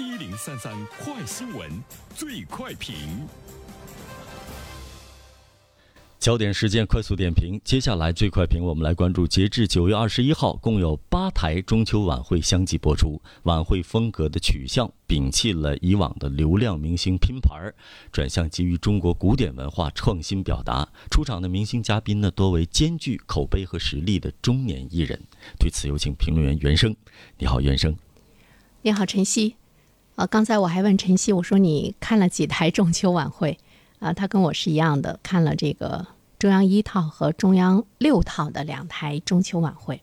一零三三快新闻，最快评。焦点时间快速点评，接下来最快评，我们来关注，截至九月二十一号，共有八台中秋晚会相继播出。晚会风格的取向摒弃了以往的流量明星拼盘，转向基于中国古典文化创新表达。出场的明星嘉宾呢，多为兼具口碑和实力的中年艺人。对此，有请评论员袁生。你好，袁生。你好，晨曦。啊，刚才我还问晨曦，我说你看了几台中秋晚会？啊，他跟我是一样的，看了这个中央一套和中央六套的两台中秋晚会，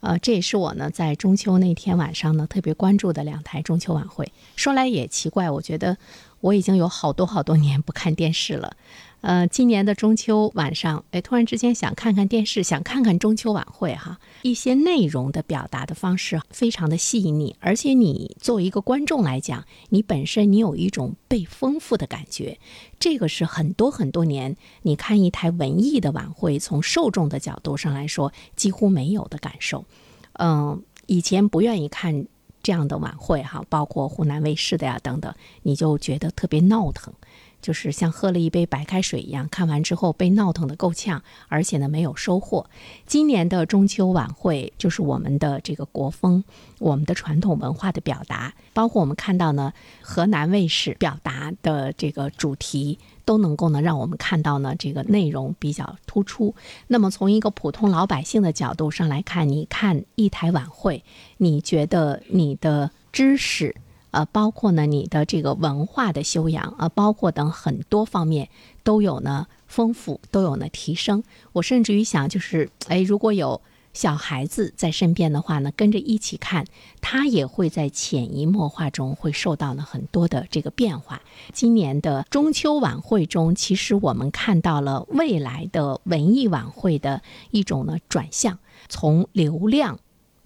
呃，这也是我呢在中秋那天晚上呢特别关注的两台中秋晚会。说来也奇怪，我觉得我已经有好多好多年不看电视了。呃，今年的中秋晚上，哎，突然之间想看看电视，想看看中秋晚会哈，一些内容的表达的方式非常的细腻，而且你作为一个观众来讲，你本身你有一种被丰富的感觉，这个是很多很多年你看一台文艺的晚会，从受众的角度上来说几乎没有的感受。嗯，以前不愿意看这样的晚会哈，包括湖南卫视的呀等等，你就觉得特别闹腾。就是像喝了一杯白开水一样，看完之后被闹腾的够呛，而且呢没有收获。今年的中秋晚会就是我们的这个国风，我们的传统文化的表达，包括我们看到呢河南卫视表达的这个主题，都能够呢让我们看到呢这个内容比较突出。那么从一个普通老百姓的角度上来看，你看一台晚会，你觉得你的知识？呃，包括呢，你的这个文化的修养，呃，包括等很多方面都有呢丰富，都有呢提升。我甚至于想，就是哎，如果有小孩子在身边的话呢，跟着一起看，他也会在潜移默化中会受到呢很多的这个变化。今年的中秋晚会中，其实我们看到了未来的文艺晚会的一种呢转向，从流量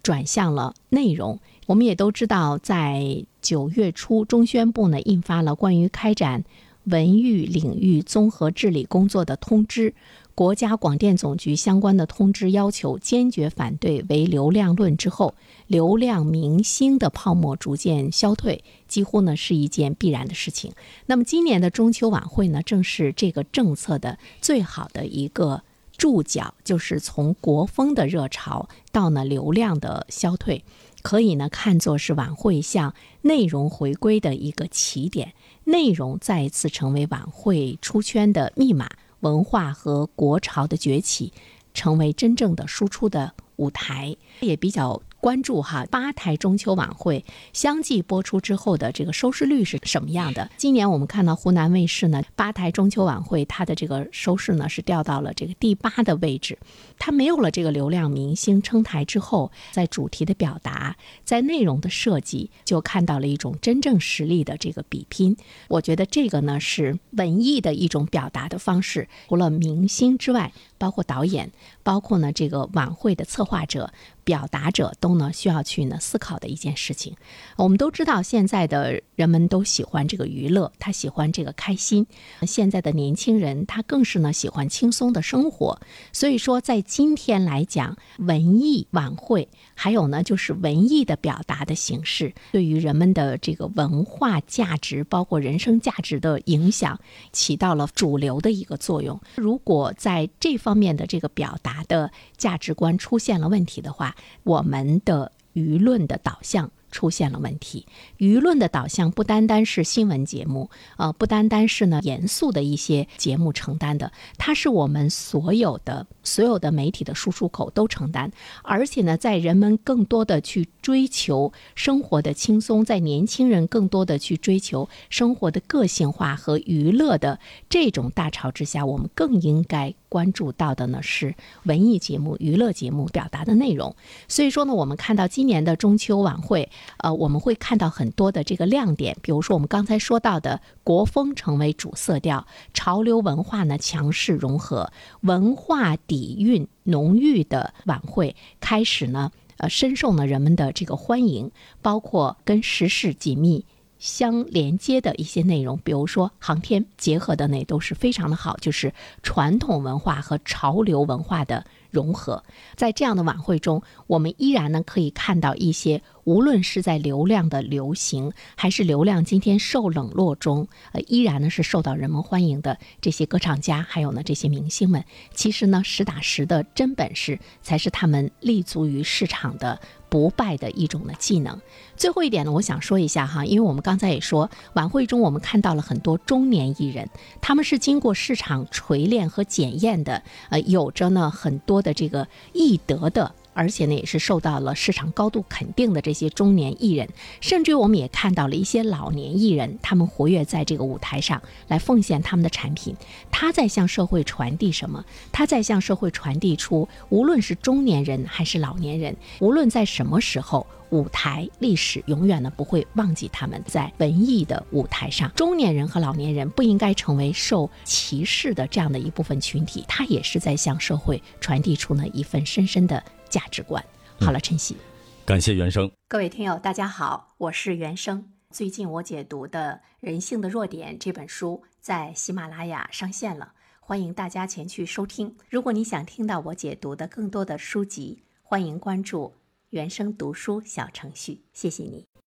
转向了内容。我们也都知道，在九月初，中宣部呢印发了关于开展文娱领域综合治理工作的通知。国家广电总局相关的通知要求，坚决反对唯流量论之后，流量明星的泡沫逐渐消退，几乎呢是一件必然的事情。那么，今年的中秋晚会呢，正是这个政策的最好的一个注脚，就是从国风的热潮到呢流量的消退。可以呢，看作是晚会向内容回归的一个起点，内容再一次成为晚会出圈的密码，文化和国潮的崛起，成为真正的输出的舞台，也比较。关注哈八台中秋晚会相继播出之后的这个收视率是什么样的？今年我们看到湖南卫视呢八台中秋晚会它的这个收视呢是掉到了这个第八的位置，它没有了这个流量明星撑台之后，在主题的表达，在内容的设计，就看到了一种真正实力的这个比拼。我觉得这个呢是文艺的一种表达的方式，除了明星之外。包括导演，包括呢这个晚会的策划者、表达者，都呢需要去呢思考的一件事情。我们都知道，现在的人们都喜欢这个娱乐，他喜欢这个开心。现在的年轻人，他更是呢喜欢轻松的生活。所以说，在今天来讲，文艺晚会，还有呢就是文艺的表达的形式，对于人们的这个文化价值，包括人生价值的影响，起到了主流的一个作用。如果在这方面的这个表达的价值观出现了问题的话，我们的舆论的导向。出现了问题，舆论的导向不单单是新闻节目，呃，不单单是呢严肃的一些节目承担的，它是我们所有的所有的媒体的输出口都承担，而且呢，在人们更多的去追求生活的轻松，在年轻人更多的去追求生活的个性化和娱乐的这种大潮之下，我们更应该。关注到的呢是文艺节目、娱乐节目表达的内容，所以说呢，我们看到今年的中秋晚会，呃，我们会看到很多的这个亮点，比如说我们刚才说到的国风成为主色调，潮流文化呢强势融合，文化底蕴浓郁的晚会开始呢，呃，深受呢人们的这个欢迎，包括跟时事紧密。相连接的一些内容，比如说航天结合的那都是非常的好，就是传统文化和潮流文化的融合。在这样的晚会中，我们依然呢可以看到一些无论是在流量的流行，还是流量今天受冷落中，呃，依然呢是受到人们欢迎的这些歌唱家，还有呢这些明星们，其实呢实打实的真本事，才是他们立足于市场的。不败的一种的技能。最后一点呢，我想说一下哈，因为我们刚才也说，晚会中我们看到了很多中年艺人，他们是经过市场锤炼和检验的，呃，有着呢很多的这个易得的而且呢，也是受到了市场高度肯定的这些中年艺人，甚至于我们也看到了一些老年艺人，他们活跃在这个舞台上来奉献他们的产品。他在向社会传递什么？他在向社会传递出，无论是中年人还是老年人，无论在什么时候，舞台历史永远呢不会忘记他们在文艺的舞台上。中年人和老年人不应该成为受歧视的这样的一部分群体，他也是在向社会传递出呢一份深深的。价值观。好了，晨曦，感谢原生。各位听友，大家好，我是原生。最近我解读的《人性的弱点》这本书在喜马拉雅上线了，欢迎大家前去收听。如果你想听到我解读的更多的书籍，欢迎关注原生读书小程序。谢谢你。